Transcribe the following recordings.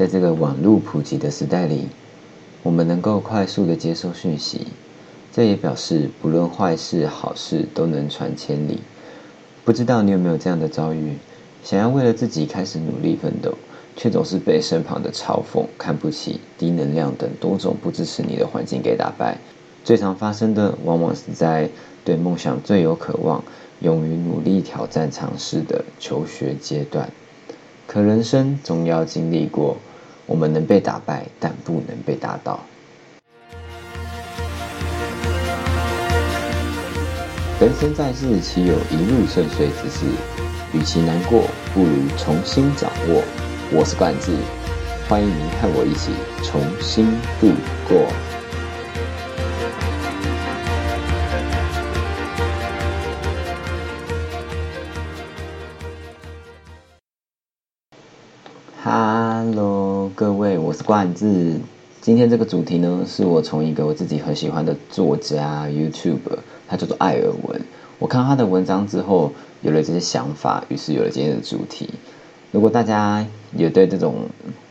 在这个网络普及的时代里，我们能够快速的接收讯息，这也表示不论坏事好事都能传千里。不知道你有没有这样的遭遇？想要为了自己开始努力奋斗，却总是被身旁的嘲讽、看不起、低能量等多种不支持你的环境给打败。最常发生的，往往是在对梦想最有渴望、勇于努力挑战尝试的求学阶段。可人生总要经历过，我们能被打败，但不能被打倒。人生在世，岂有一路顺遂之事？与其难过，不如重新掌握。我是冠志，欢迎您和我一起重新度过。冠字。今天这个主题呢，是我从一个我自己很喜欢的作家 YouTube，他叫做艾尔文。我看他的文章之后。有了这些想法，于是有了今天的主题。如果大家也对这种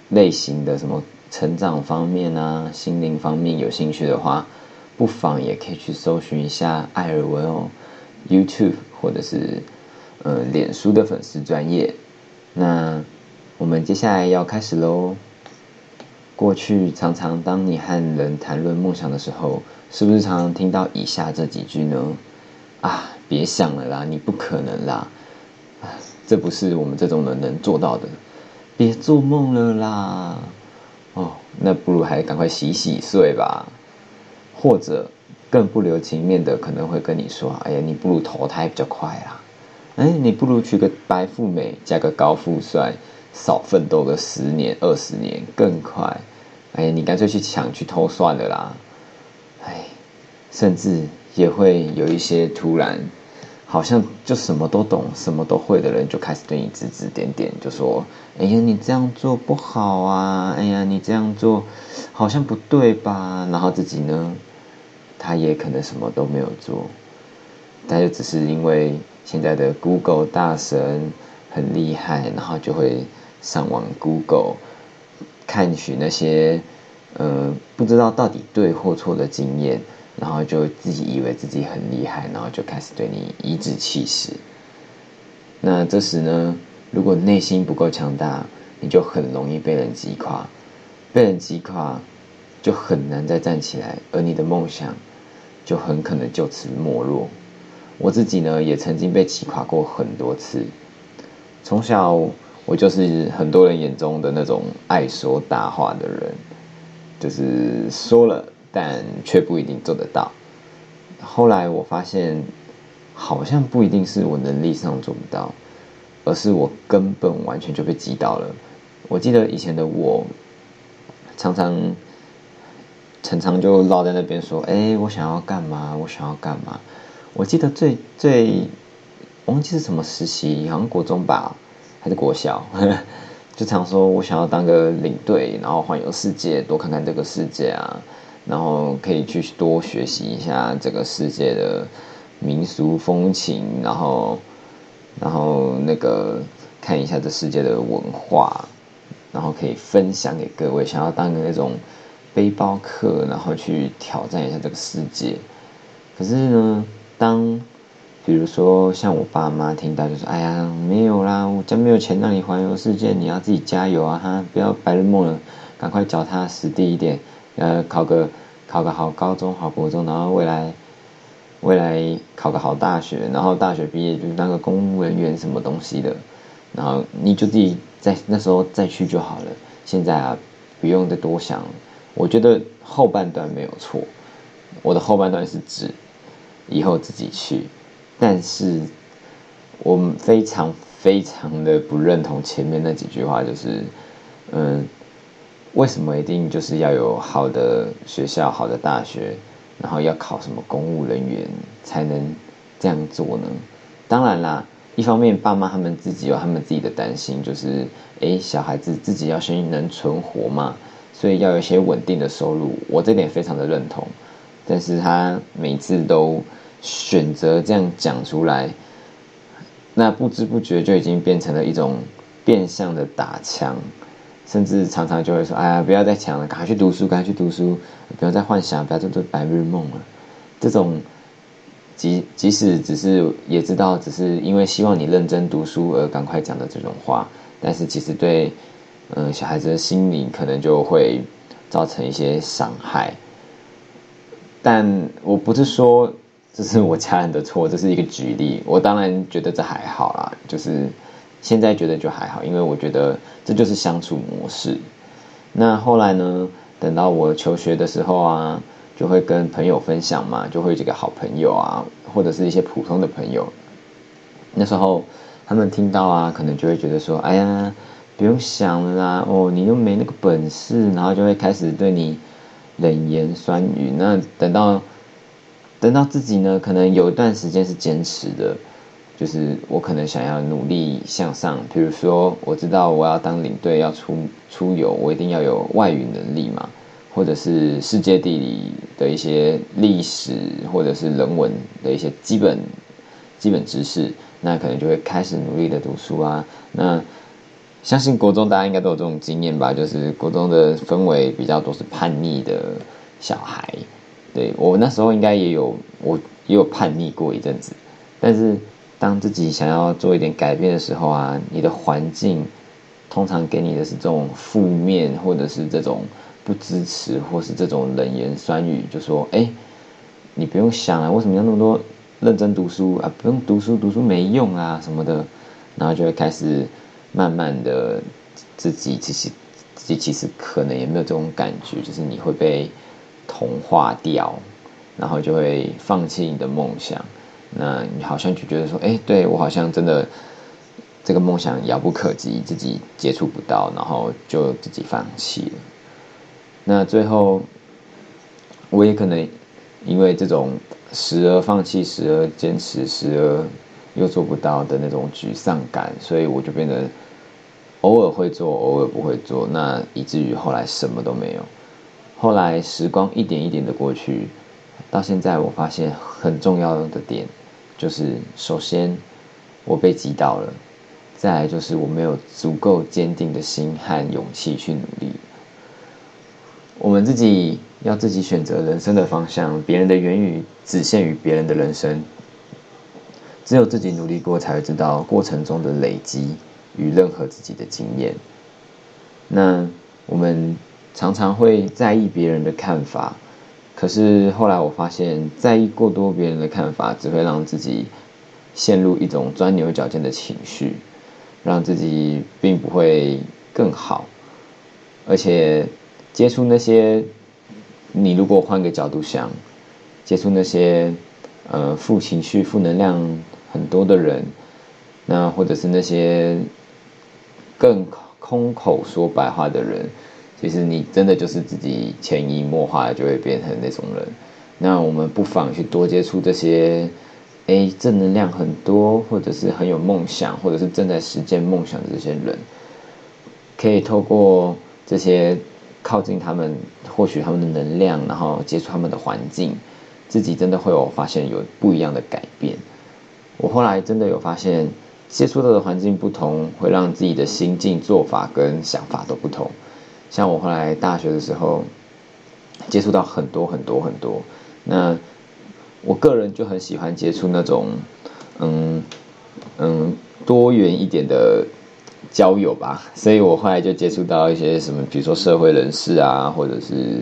类型的什么成长方面啊、心灵方面有兴趣的话，不妨也可以去搜寻一下艾尔文哦，YouTube 或者是呃脸书的粉丝专业。那我们接下来要开始喽。过去常常当你和人谈论梦想的时候，是不是常常听到以下这几句呢？啊！别想了啦，你不可能啦，这不是我们这种人能做到的。别做梦了啦，哦，那不如还赶快洗洗睡吧。或者更不留情面的，可能会跟你说：“哎呀，你不如投胎比较快啊。”哎，你不如娶个白富美，嫁个高富帅，少奋斗个十年二十年更快。哎，你干脆去抢去偷算了啦。哎，甚至也会有一些突然。好像就什么都懂、什么都会的人就开始对你指指点点，就说：“哎呀，你这样做不好啊！哎呀，你这样做好像不对吧？”然后自己呢，他也可能什么都没有做，他就只是因为现在的 Google 大神很厉害，然后就会上网 Google 看取那些呃不知道到底对或错的经验。然后就自己以为自己很厉害，然后就开始对你颐指气使。那这时呢，如果内心不够强大，你就很容易被人击垮，被人击垮，就很难再站起来，而你的梦想就很可能就此没落。我自己呢，也曾经被击垮过很多次。从小我就是很多人眼中的那种爱说大话的人，就是说了。但却不一定做得到。后来我发现，好像不一定是我能力上做不到，而是我根本完全就被击倒了。我记得以前的我，常常常常就绕在那边说：“哎，我想要干嘛？我想要干嘛？”我记得最最忘记是什么实习，好像国中吧，还是国小，就常说我想要当个领队，然后环游世界，多看看这个世界啊。然后可以去多学习一下这个世界的民俗风情，然后，然后那个看一下这世界的文化，然后可以分享给各位。想要当个那种背包客，然后去挑战一下这个世界。可是呢，当比如说像我爸妈听到就说：“哎呀，没有啦，我家没有钱让你环游世界，你要自己加油啊！哈，不要白日梦了，赶快脚踏实地一点。”呃，考个考个好高中、好国中，然后未来未来考个好大学，然后大学毕业就当个公务人员什么东西的，然后你就自己在那时候再去就好了。现在啊，不用再多想。我觉得后半段没有错，我的后半段是指以后自己去，但是我非常非常的不认同前面那几句话，就是嗯。为什么一定就是要有好的学校、好的大学，然后要考什么公务人员才能这样做呢？当然啦，一方面爸妈他们自己有他们自己的担心，就是诶，小孩子自己要先能存活嘛，所以要有一些稳定的收入。我这点非常的认同，但是他每次都选择这样讲出来，那不知不觉就已经变成了一种变相的打枪。甚至常常就会说：“哎呀，不要再抢了，赶快去读书，赶快去读书，不要再幻想，不要再做白日梦了。”这种即即使只是也知道，只是因为希望你认真读书而赶快讲的这种话，但是其实对嗯小孩子的心灵可能就会造成一些伤害。但我不是说这是我家人的错，这是一个举例。我当然觉得这还好啦，就是现在觉得就还好，因为我觉得这就是相处模式。那后来呢？等到我求学的时候啊，就会跟朋友分享嘛，就会几个好朋友啊，或者是一些普通的朋友。那时候他们听到啊，可能就会觉得说：“哎呀，不用想了啦，哦，你又没那个本事。”然后就会开始对你。冷言酸语，那等到等到自己呢，可能有一段时间是坚持的，就是我可能想要努力向上，比如说我知道我要当领队要出出游，我一定要有外语能力嘛，或者是世界地理的一些历史或者是人文的一些基本基本知识，那可能就会开始努力的读书啊，那。相信国中大家应该都有这种经验吧，就是国中的氛围比较多是叛逆的小孩，对我那时候应该也有，我也有叛逆过一阵子。但是当自己想要做一点改变的时候啊，你的环境通常给你的是这种负面，或者是这种不支持，或是这种冷言酸语，就说：“哎，你不用想啊，为什么要那么多认真读书啊？不用读书，读书没用啊什么的。”然后就会开始。慢慢的，自己其实自己其实可能也没有这种感觉，就是你会被同化掉，然后就会放弃你的梦想。那你好像就觉得说，哎，对我好像真的这个梦想遥不可及，自己接触不到，然后就自己放弃了。那最后，我也可能因为这种时而放弃，时而坚持，时而。又做不到的那种沮丧感，所以我就变得偶尔会做，偶尔不会做，那以至于后来什么都没有。后来时光一点一点的过去，到现在我发现很重要的点就是：首先我被击倒了，再来就是我没有足够坚定的心和勇气去努力。我们自己要自己选择人生的方向，别人的言语只限于别人的人生。只有自己努力过，才会知道过程中的累积与任何自己的经验。那我们常常会在意别人的看法，可是后来我发现，在意过多别人的看法，只会让自己陷入一种钻牛角尖的情绪，让自己并不会更好。而且接触那些，你如果换个角度想，接触那些呃负情绪、负能量。很多的人，那或者是那些更空口说白话的人，其实你真的就是自己潜移默化就会变成那种人。那我们不妨去多接触这些，哎，正能量很多，或者是很有梦想，或者是正在实践梦想的这些人，可以透过这些靠近他们，获取他们的能量，然后接触他们的环境，自己真的会有发现有不一样的改变。我后来真的有发现，接触到的环境不同，会让自己的心境、做法跟想法都不同。像我后来大学的时候，接触到很多很多很多。那我个人就很喜欢接触那种，嗯嗯，多元一点的交友吧。所以我后来就接触到一些什么，比如说社会人士啊，或者是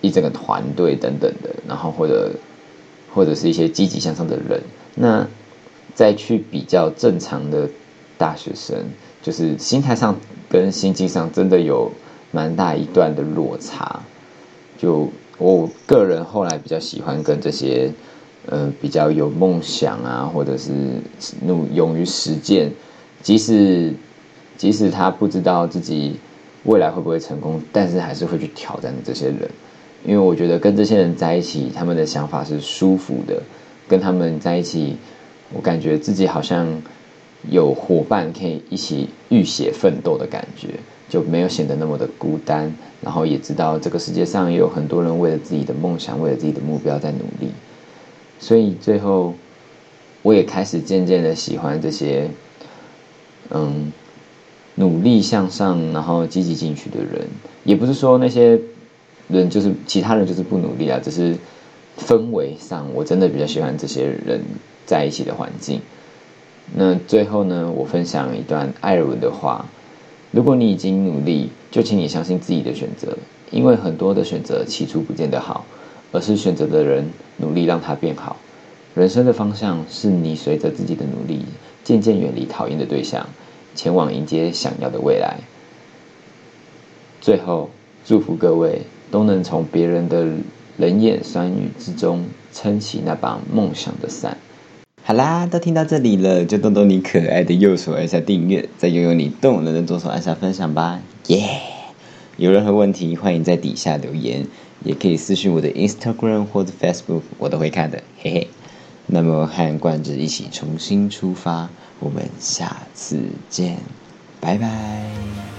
一整个团队等等的，然后或者或者是一些积极向上的人。那再去比较正常的大学生，就是心态上跟心境上真的有蛮大一段的落差。就我个人后来比较喜欢跟这些，呃，比较有梦想啊，或者是努勇于实践，即使即使他不知道自己未来会不会成功，但是还是会去挑战的这些人。因为我觉得跟这些人在一起，他们的想法是舒服的，跟他们在一起。我感觉自己好像有伙伴可以一起浴血奋斗的感觉，就没有显得那么的孤单。然后也知道这个世界上也有很多人为了自己的梦想，为了自己的目标在努力。所以最后，我也开始渐渐的喜欢这些，嗯，努力向上，然后积极进取的人。也不是说那些人就是其他人就是不努力啊，只是氛围上我真的比较喜欢这些人在一起的环境。那最后呢，我分享一段艾尔文的话：如果你已经努力，就请你相信自己的选择，因为很多的选择起初不见得好，而是选择的人努力让它变好。人生的方向是你随着自己的努力，渐渐远离讨厌的对象，前往迎接想要的未来。最后，祝福各位都能从别人的冷眼酸语之中撑起那把梦想的伞。好啦，都听到这里了，就动动你可爱的右手按下订阅，再拥有你动人的左手按下分享吧，耶！有任何问题，欢迎在底下留言，也可以私信我的 Instagram 或者 Facebook，我都会看的，嘿嘿。那么和冠之一起重新出发，我们下次见，拜拜。